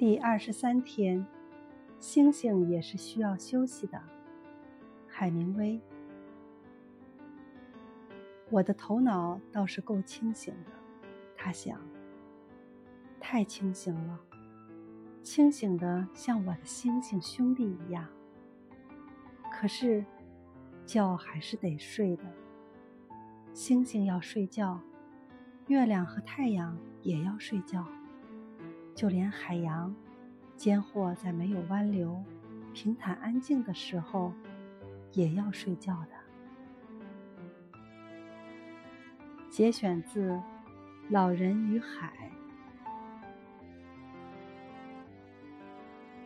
第二十三天，星星也是需要休息的。海明威。我的头脑倒是够清醒的，他想。太清醒了，清醒的像我的星星兄弟一样。可是，觉还是得睡的。星星要睡觉，月亮和太阳也要睡觉，就连海洋，间或在没有湾流、平坦安静的时候，也要睡觉的。节选自《老人与海》。